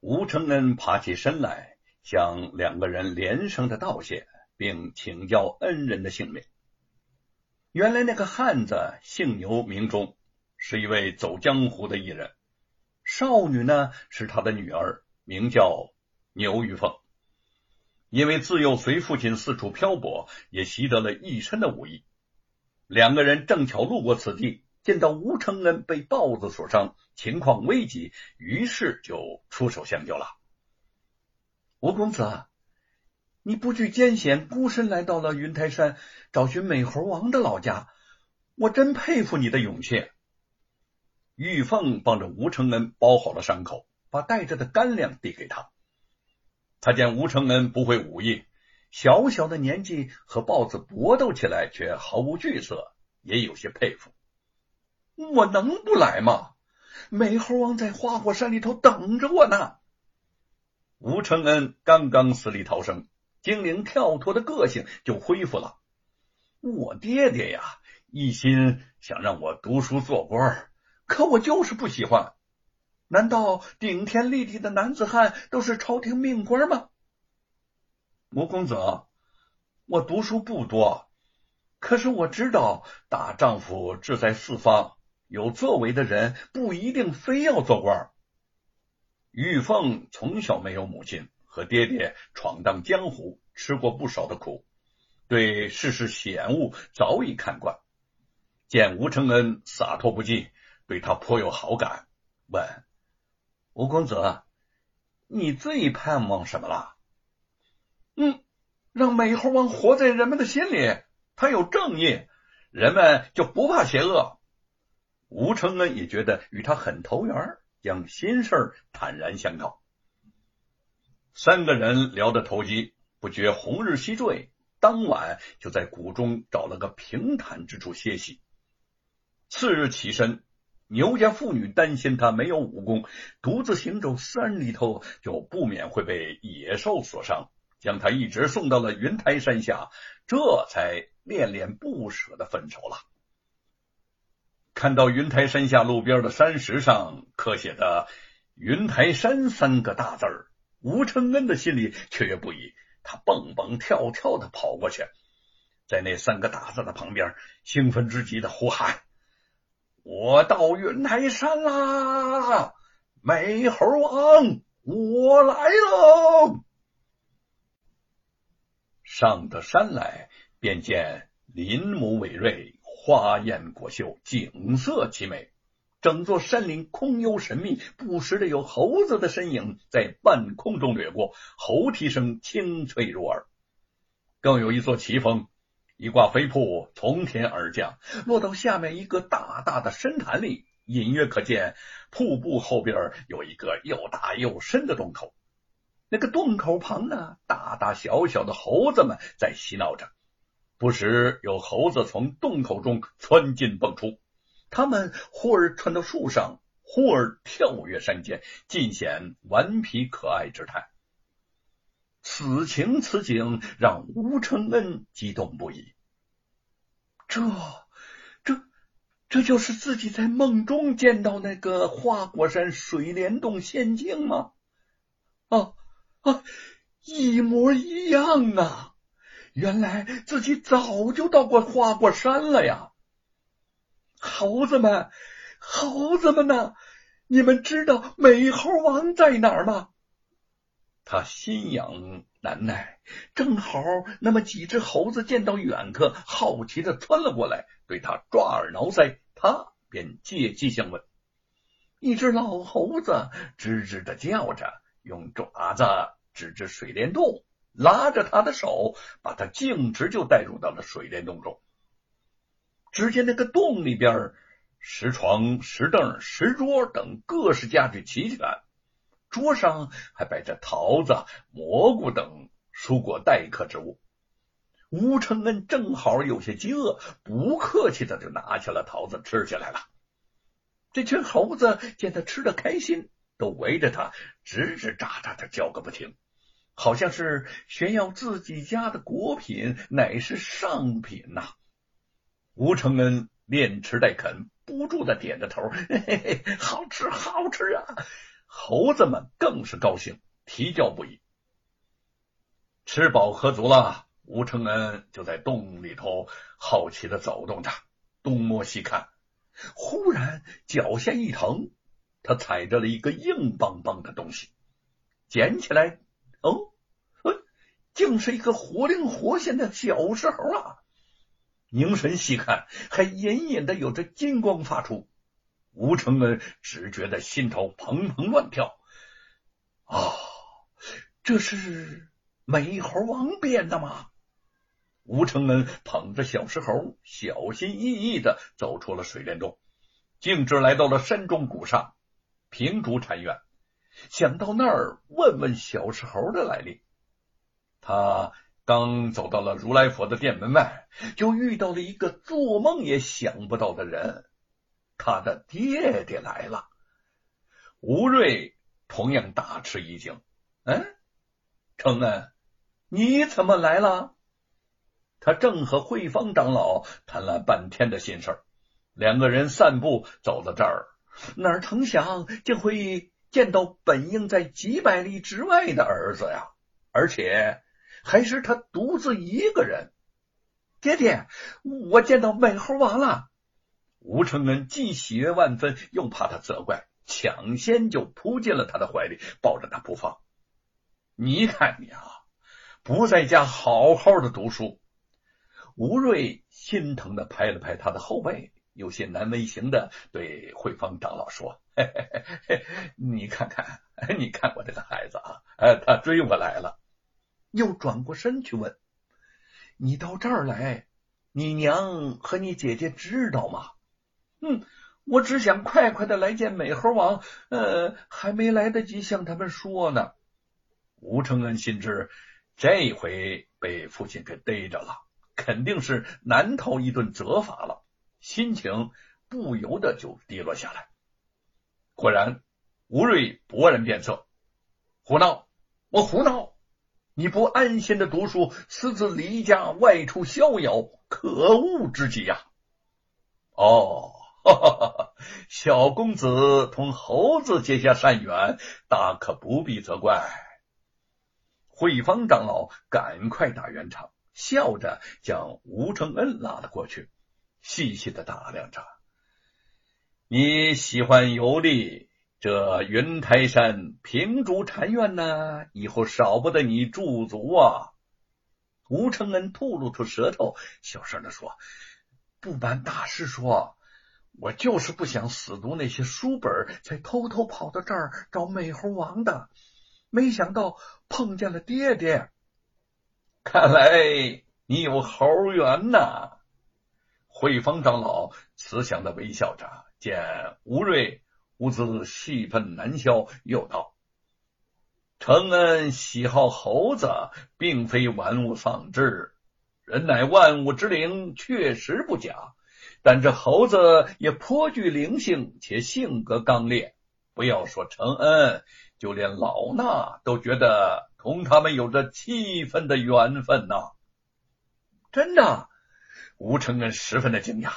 吴承恩爬起身来，向两个人连声的道谢，并请教恩人的姓名。原来那个汉子姓牛名忠，是一位走江湖的艺人。少女呢是他的女儿，名叫牛玉凤。因为自幼随父亲四处漂泊，也习得了一身的武艺。两个人正巧路过此地，见到吴承恩被豹子所伤，情况危急，于是就出手相救了。吴公子，你不惧艰险，孤身来到了云台山找寻美猴王的老家，我真佩服你的勇气。玉凤帮着吴承恩包好了伤口，把带着的干粮递给他。他见吴承恩不会武艺，小小的年纪和豹子搏斗起来却毫无惧色，也有些佩服。我能不来吗？美猴王在花果山里头等着我呢。吴承恩刚刚死里逃生，精灵跳脱的个性就恢复了。我爹爹呀，一心想让我读书做官，可我就是不喜欢。难道顶天立地的男子汉都是朝廷命官吗？吴公子，我读书不多，可是我知道大丈夫志在四方，有作为的人不一定非要做官。玉凤从小没有母亲，和爹爹闯荡江湖，吃过不少的苦，对世事险恶早已看惯。见吴承恩洒脱不羁，对他颇有好感，问。吴公子，你最盼望什么了？嗯，让美猴王活在人们的心里，他有正义，人们就不怕邪恶。吴承恩也觉得与他很投缘，将心事坦然相告。三个人聊得投机，不觉红日西坠，当晚就在谷中找了个平坦之处歇息。次日起身。牛家妇女担心他没有武功，独自行走山里头，就不免会被野兽所伤，将他一直送到了云台山下，这才恋恋不舍的分手了。看到云台山下路边的山石上刻写的“云台山”三个大字儿，吴承恩的心里雀跃不已，他蹦蹦跳跳的跑过去，在那三个大字的旁边，兴奋之极的呼喊。我到云台山啦，美猴王，我来喽！上得山来，便见林母伟瑞，花艳果秀，景色奇美。整座山林空幽神秘，不时的有猴子的身影在半空中掠过，猴啼声清脆入耳。更有一座奇峰。一挂飞瀑从天而降，落到下面一个大大的深潭里。隐约可见瀑布后边有一个又大又深的洞口。那个洞口旁呢，大大小小的猴子们在嬉闹着。不时有猴子从洞口中窜进蹦出，他们忽而窜到树上，忽而跳跃山间，尽显顽皮可爱之态。此情此景让吴承恩激动不已。这、这、这就是自己在梦中见到那个花果山水帘洞仙境吗？啊啊，一模一样啊！原来自己早就到过花果山了呀！猴子们，猴子们呢？你们知道美猴王在哪儿吗？他心痒难耐，正好那么几只猴子见到远客，好奇的窜了过来，对他抓耳挠腮，他便借机相问。一只老猴子吱吱的叫着，用爪子指着水帘洞，拉着他的手，把他径直就带入到了水帘洞中。只见那个洞里边，石床、石凳、石桌等各式家具齐全。桌上还摆着桃子、蘑菇等蔬果待客之物。吴承恩正好有些饥饿，不客气的就拿起了桃子吃起来了。这群猴子见他吃的开心，都围着他吱吱喳喳的叫个不停，好像是炫耀自己家的果品乃是上品呐。吴承恩连吃带啃，不住的点着头：“嘿嘿嘿，好吃，好吃啊！”猴子们更是高兴，啼叫不已。吃饱喝足了，吴承恩就在洞里头好奇的走动着，东摸西看。忽然脚下一疼，他踩着了一个硬邦邦的东西，捡起来，哦，竟是一个活灵活现的小石猴啊！凝神细看，还隐隐的有着金光发出。吴承恩只觉得心头砰砰乱跳。啊，这是美猴王变的吗？吴承恩捧着小石猴，小心翼翼的走出了水帘洞，径直来到了山中谷上平竹禅院，想到那儿问问小石猴的来历。他刚走到了如来佛的殿门外，就遇到了一个做梦也想不到的人，他的爹爹来了。吴瑞同样大吃一惊：“嗯，承恩，你怎么来了？”他正和慧芳长老谈了半天的心事两个人散步走到这儿，哪成想竟会见到本应在几百里之外的儿子呀！而且还是他独自一个人。爹爹，我见到美猴王了！吴承恩既喜悦万分，又怕他责怪，抢先就扑进了他的怀里，抱着他不放。你看你啊，不在家好好的读书。吴瑞心疼的拍了拍他的后背，有些难为情的对慧芳长老说：“，嘿嘿嘿你看看，你看我这个孩子啊，他追我来了。”又转过身去问：“你到这儿来，你娘和你姐姐知道吗？”“嗯，我只想快快的来见美猴王，呃，还没来得及向他们说呢。”吴承恩心知这回被父亲给逮着了。肯定是难逃一顿责罚了，心情不由得就低落下来。果然，吴瑞勃然变色：“胡闹！我胡闹！你不安心的读书，私自离家外出逍遥，可恶之极呀！”哦，哈哈哈小公子同猴子结下善缘，大可不必责怪。慧芳长老赶快打圆场。笑着将吴承恩拉了过去，细细的打量着。你喜欢游历这云台山平竹禅院呢？以后少不得你驻足啊！吴承恩吐露出舌头，小声的说：“不瞒大师说，我就是不想死读那些书本，才偷偷跑到这儿找美猴王的。没想到碰见了爹爹。”看来你有猴缘呐！慧芳长老慈祥的微笑着，见吴瑞兀自气愤难消，又道：“承恩喜好猴子，并非玩物丧志，人乃万物之灵，确实不假。但这猴子也颇具灵性，且性格刚烈。不要说承恩，就连老衲都觉得。”同他们有着七分的缘分呐！真的，吴承恩十分的惊讶，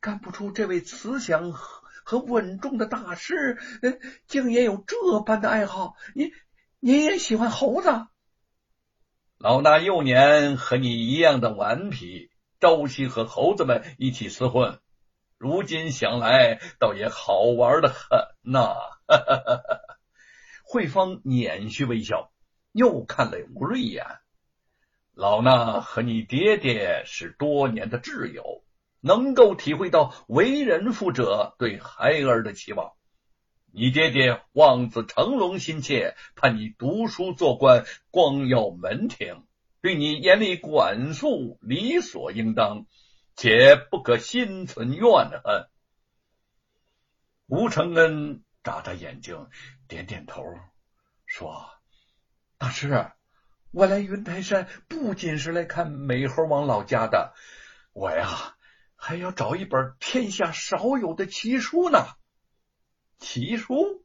看不出这位慈祥和稳重的大师，竟也有这般的爱好。你，你也喜欢猴子？老衲幼年和你一样的顽皮，朝夕和猴子们一起厮混，如今想来，倒也好玩的很呐！慧芳捻须微笑。又看了吴瑞一眼，老衲和你爹爹是多年的挚友，能够体会到为人父者对孩儿的期望。你爹爹望子成龙心切，盼你读书做官，光耀门庭，对你严厉管束，理所应当，且不可心存怨恨。吴承恩眨眨眼睛，点点头，说。大师，我来云台山不仅是来看美猴王老家的，我呀还要找一本天下少有的奇书呢。奇书？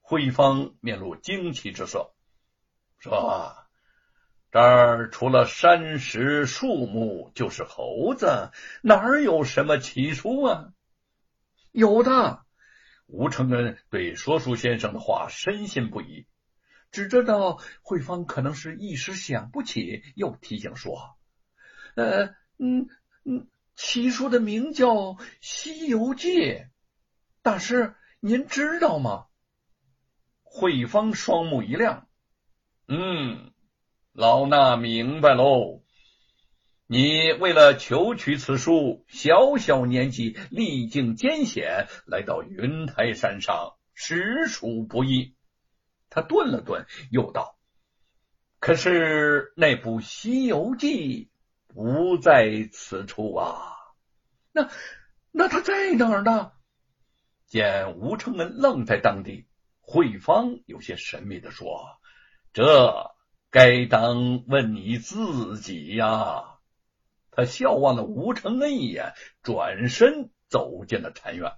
慧芳面露惊奇之色，说：“这儿除了山石树木，就是猴子，哪有什么奇书啊？”有的，吴承恩对说书先生的话深信不疑，只知道慧芳可能是一时想不起，又提醒说：“呃，嗯嗯，起书的名叫《西游记》，大师您知道吗？”慧芳双目一亮，嗯，老衲明白喽。你为了求取此书，小小年纪历经艰险，来到云台山上，实属不易。他顿了顿，又道：“可是那部《西游记》不在此处啊，那那他在哪儿呢？”见吴承恩愣在当地，慧芳有些神秘的说：“这该当问你自己呀。”他笑望了吴承恩一眼，转身走进了禅院。